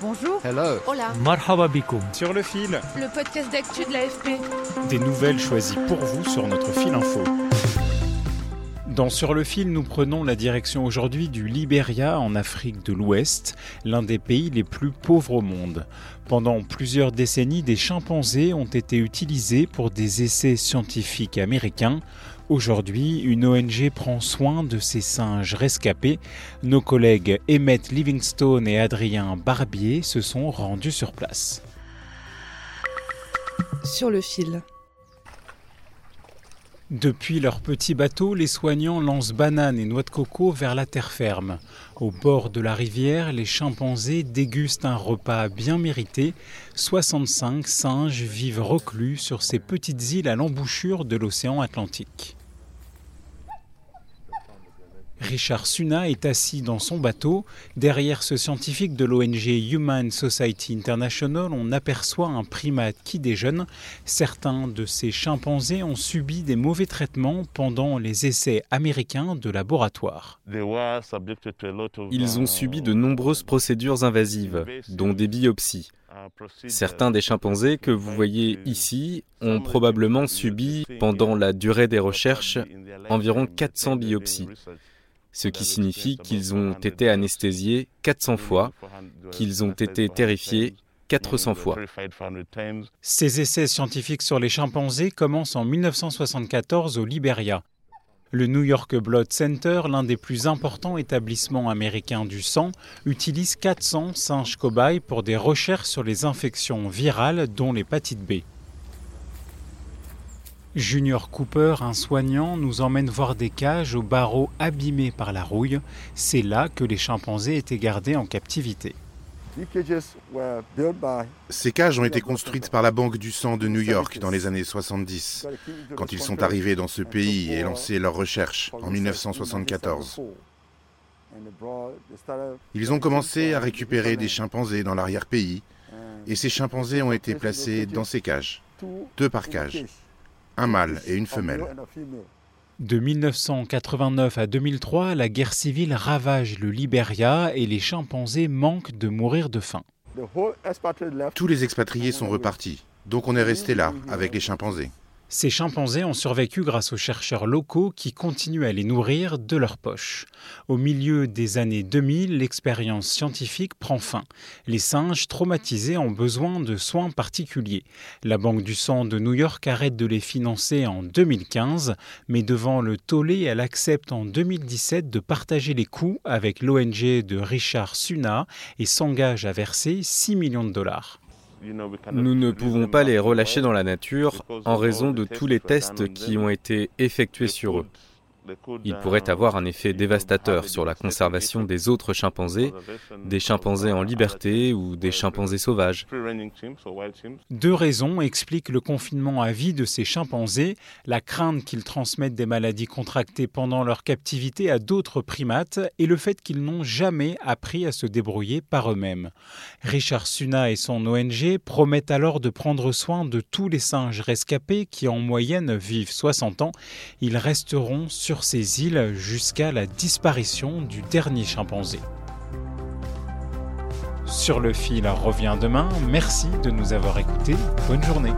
Bonjour. Hello. Hola. Marhaba bikoum. Sur le fil, Le podcast d'actu de l'AFP. des nouvelles choisies pour vous sur notre fil info. Dans Sur le fil, nous prenons la direction aujourd'hui du Libéria en Afrique de l'Ouest, l'un des pays les plus pauvres au monde. Pendant plusieurs décennies, des chimpanzés ont été utilisés pour des essais scientifiques américains. Aujourd'hui, une ONG prend soin de ces singes rescapés. Nos collègues Emmett Livingstone et Adrien Barbier se sont rendus sur place. Sur le fil. Depuis leur petit bateau, les soignants lancent bananes et noix de coco vers la terre ferme. Au bord de la rivière, les chimpanzés dégustent un repas bien mérité. 65 singes vivent reclus sur ces petites îles à l'embouchure de l'océan Atlantique. Richard Suna est assis dans son bateau. Derrière ce scientifique de l'ONG Human Society International, on aperçoit un primate qui déjeune. Certains de ces chimpanzés ont subi des mauvais traitements pendant les essais américains de laboratoire. Ils ont subi de nombreuses procédures invasives, dont des biopsies. Certains des chimpanzés que vous voyez ici ont probablement subi, pendant la durée des recherches, environ 400 biopsies, ce qui signifie qu'ils ont été anesthésiés 400 fois, qu'ils ont été terrifiés 400 fois. Ces essais scientifiques sur les chimpanzés commencent en 1974 au Liberia. Le New York Blood Center, l'un des plus importants établissements américains du sang, utilise 400 singes cobayes pour des recherches sur les infections virales, dont l'hépatite B. Junior Cooper, un soignant, nous emmène voir des cages aux barreaux abîmés par la rouille. C'est là que les chimpanzés étaient gardés en captivité. Ces cages ont été construites par la Banque du sang de New York dans les années 70, quand ils sont arrivés dans ce pays et lancé leurs recherches en 1974. Ils ont commencé à récupérer des chimpanzés dans l'arrière-pays, et ces chimpanzés ont été placés dans ces cages, deux par cage, un mâle et une femelle. De 1989 à 2003, la guerre civile ravage le Liberia et les chimpanzés manquent de mourir de faim. Tous les expatriés sont repartis, donc on est resté là, avec les chimpanzés. Ces chimpanzés ont survécu grâce aux chercheurs locaux qui continuent à les nourrir de leur poche. Au milieu des années 2000, l'expérience scientifique prend fin. Les singes traumatisés ont besoin de soins particuliers. La Banque du sang de New York arrête de les financer en 2015, mais devant le tollé, elle accepte en 2017 de partager les coûts avec l'ONG de Richard Suna et s'engage à verser 6 millions de dollars. Nous ne pouvons pas les relâcher dans la nature en raison de tous les tests qui ont été effectués sur eux. Ils pourraient avoir un effet dévastateur sur la conservation des autres chimpanzés, des chimpanzés en liberté ou des chimpanzés sauvages. Deux raisons expliquent le confinement à vie de ces chimpanzés, la crainte qu'ils transmettent des maladies contractées pendant leur captivité à d'autres primates et le fait qu'ils n'ont jamais appris à se débrouiller par eux-mêmes. Richard Suna et son ONG promettent alors de prendre soin de tous les singes rescapés qui en moyenne vivent 60 ans. Ils resteront ces îles jusqu'à la disparition du dernier chimpanzé. Sur le fil revient demain. Merci de nous avoir écoutés. Bonne journée.